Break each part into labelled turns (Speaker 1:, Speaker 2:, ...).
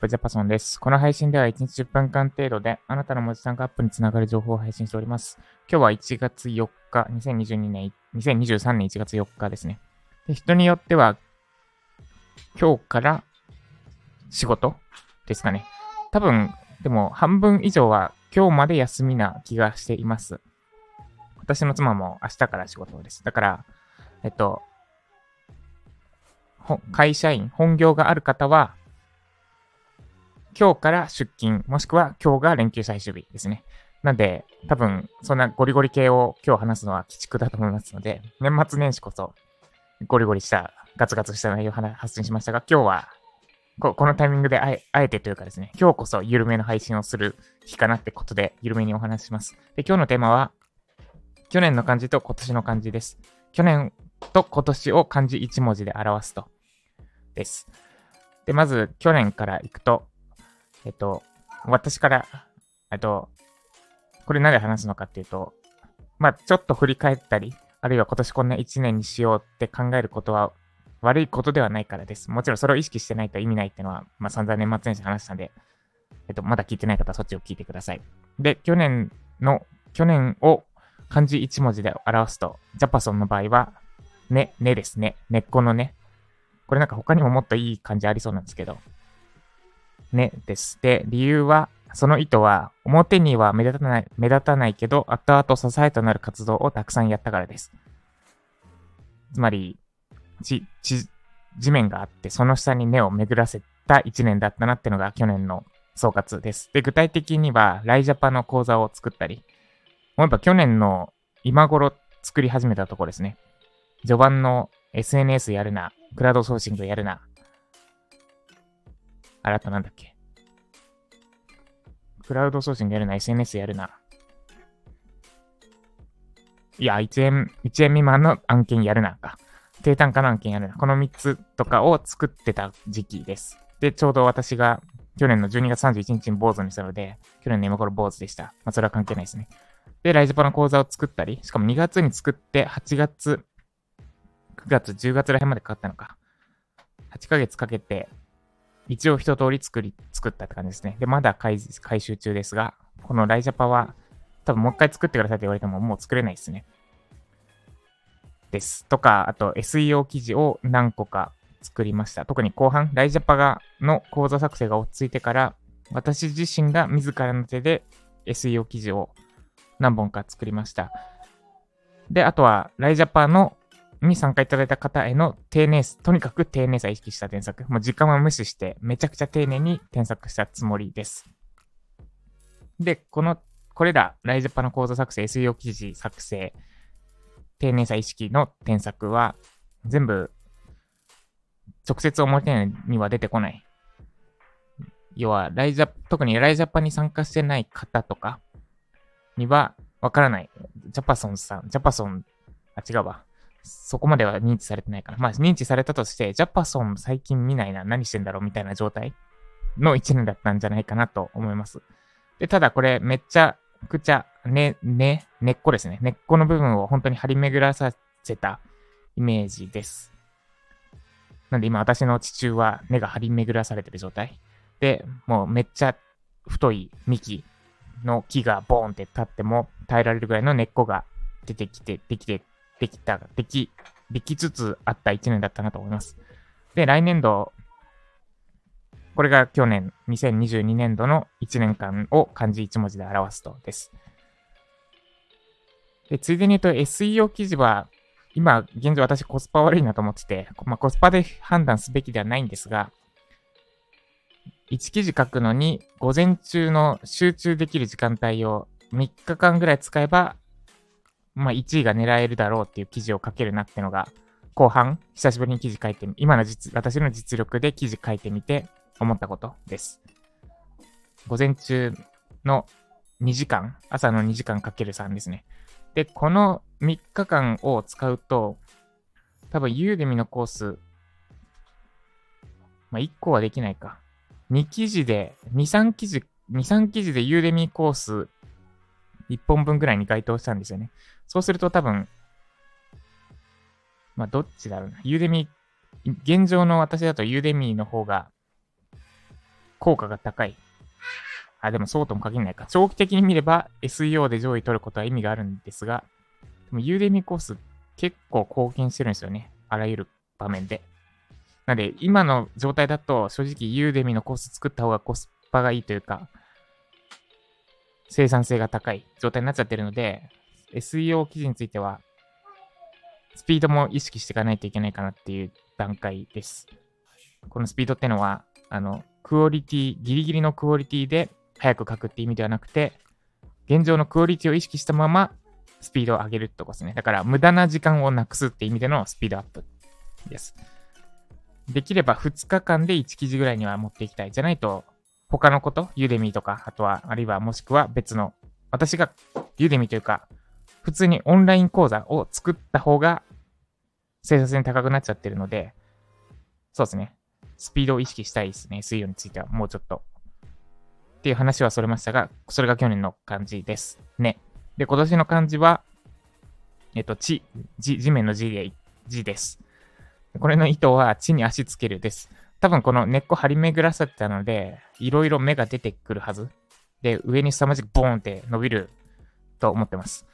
Speaker 1: プジャパソンです。この配信では1日10分間程度であなたの文字単価アップにつながる情報を配信しております。今日は1月4日、2022年、2023年1月4日ですね。で人によっては今日から仕事ですかね。多分、でも半分以上は今日まで休みな気がしています。私の妻も明日から仕事です。だから、えっと、会社員、本業がある方は、今日から出勤、もしくは今日が連休最終日ですね。なんで、多分、そんなゴリゴリ系を今日話すのは鬼畜だと思いますので、年末年始こそ、ゴリゴリした、ガツガツした内容を発信しましたが、今日はこ、このタイミングであえあえてというかですね、今日こそ緩めの配信をする日かなってことで、緩めにお話しします。で、今日のテーマは、去年の漢字と今年の漢字です。去年と今年を漢字1文字で表すと。です。で、まず、去年から行くと、えっと、私から、えっと、これ何で話すのかっていうと、まあ、ちょっと振り返ったり、あるいは今年こんな1年にしようって考えることは悪いことではないからです。もちろんそれを意識してないと意味ないっていうのは、まあ、散々年末年始話したんで、えっと、まだ聞いてない方はそっちを聞いてください。で、去年の、去年を漢字1文字で表すと、ジャパソンの場合は、ね、ねですね。根っこのね。これなんか他にももっといい感じありそうなんですけど。ねです。で、理由は、その意図は、表には目立たない、目立たないけど、後々支えとなる活動をたくさんやったからです。つまり、地、地、地面があって、その下に根を巡らせた1年だったなってのが去年の総括です。で、具体的には、ライジャパの講座を作ったり、もうやっぱ去年の今頃作り始めたところですね。序盤の SNS やるな、クラウドソーシングやるな。あれあとなんだっけ？クラウドソーシングやるな、SNS やるな。いや、1円、1円未満の案件やるなか。低単価の案件やるな。この3つとかを作ってた時期です。で、ちょうど私が去年の12月31日に坊主にしたので、去年の今頃坊主でした。まあ、それは関係ないですね。で、ライズパの講座を作ったり、しかも2月に作って、8月9月、10月ら辺までかかったのか。8ヶ月かけて、一応一通り作り、作ったって感じですね。で、まだ回回収中ですが、このライジャパは、多分もう一回作ってくださいって言われてももう作れないですね。です。とか、あと SEO 記事を何個か作りました。特に後半、ライジャパがの講座作成が落ち着いてから、私自身が自らの手で SEO 記事を何本か作りました。で、あとは、ライジャパのに参加いただいた方への丁寧、とにかく丁寧さ意識した添削。もう時間は無視して、めちゃくちゃ丁寧に添削したつもりです。で、この、これら、ライジャパの講座作成、SEO 記事作成、丁寧さ意識の添削は、全部、直接表には出てこない。要は、ライジャ、特にライジャパに参加してない方とかには、わからない。ジャパソンさん、ジャパソン、あ、違うわ。そこまでは認知されてないから。まあ、認知されたとして、ジャパソン最近見ないな、何してんだろうみたいな状態の1年だったんじゃないかなと思います。で、ただこれめっちゃくちゃ、ね、ね、根っこですね。根っこの部分を本当に張り巡らさせたイメージです。なんで今私の地中は根が張り巡らされてる状態。で、もうめっちゃ太い幹の木がボーンって立っても耐えられるぐらいの根っこが出てきて、できてできた、でき、できつつあった1年だったなと思います。で、来年度、これが去年、2022年度の1年間を漢字1文字で表すとです。で、ついでに言うと SEO 記事は、今、現状私コスパ悪いなと思ってて、まあ、コスパで判断すべきではないんですが、1記事書くのに午前中の集中できる時間帯を3日間ぐらい使えばまあ、1位が狙えるだろうっていう記事を書けるなってのが、後半、久しぶりに記事書いてみ、今の実、私の実力で記事書いてみて思ったことです。午前中の2時間、朝の2時間かける3ですね。で、この3日間を使うと、多分ユーデミのコース、まあ、1個はできないか。2記事で、2、3記事、2、3記事でユーデミコース1本分ぐらいに該当したんですよね。そうすると多分、まあ、どっちだろうな。ユーデミ、現状の私だとユーデミの方が、効果が高い。あ、でもそうとも限らないか。長期的に見れば SEO で上位取ることは意味があるんですが、でもユーデミコース結構貢献してるんですよね。あらゆる場面で。なので、今の状態だと正直ユーデミのコース作った方がコスパがいいというか、生産性が高い状態になっちゃってるので、SEO 記事については、スピードも意識していかないといけないかなっていう段階です。このスピードってのは、あの、クオリティ、ギリギリのクオリティで早く書くって意味ではなくて、現状のクオリティを意識したままスピードを上げるってことですね。だから無駄な時間をなくすって意味でのスピードアップです。できれば2日間で1記事ぐらいには持っていきたい。じゃないと、他のこと、ユーデミーとか、あとは、あるいはもしくは別の、私がユーデミーというか、普通にオンライン講座を作った方が生産性高くなっちゃってるので、そうですね。スピードを意識したいですね。水曜についてはもうちょっと。っていう話はそれましたが、それが去年の漢字ですね。で、今年の漢字は、えっと、地、地、地面の字で、字です。これの意図は地に足つけるです。多分この根っこ張り巡らさってたので、いろいろ芽が出てくるはず。で、上に凄まじくボーンって伸びると思ってます。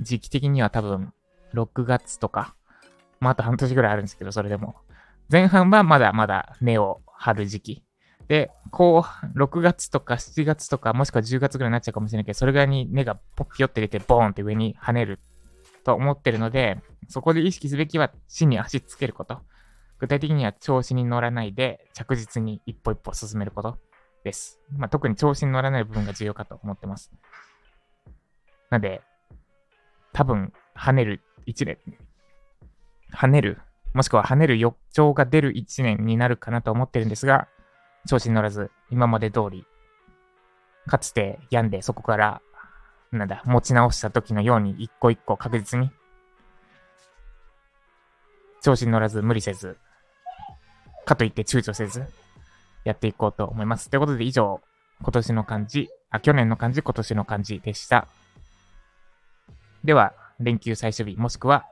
Speaker 1: 時期的には多分6月とか、まあ、あと半年ぐらいあるんですけど、それでも。前半はまだまだ根を張る時期。で、こう、6月とか7月とか、もしくは10月ぐらいになっちゃうかもしれないけど、それぐらいに根がポッピヨって出て、ボーンって上に跳ねると思ってるので、そこで意識すべきは地に足つけること。具体的には調子に乗らないで、着実に一歩一歩進めることです。まあ、特に調子に乗らない部分が重要かと思ってます。なので、多分、跳ねる1年、跳ねる、もしくは跳ねる予兆が出る1年になるかなと思ってるんですが、調子に乗らず、今まで通り、かつて病んでそこから、なんだ、持ち直した時のように一個一個確実に、調子に乗らず無理せず、かといって躊躇せず、やっていこうと思います。ということで以上、今年の漢字、あ、去年の漢字、今年の漢字でした。では、連休最終日、もしくは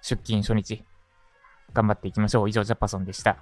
Speaker 1: 出勤初日、頑張っていきましょう。以上、ジャパソンでした。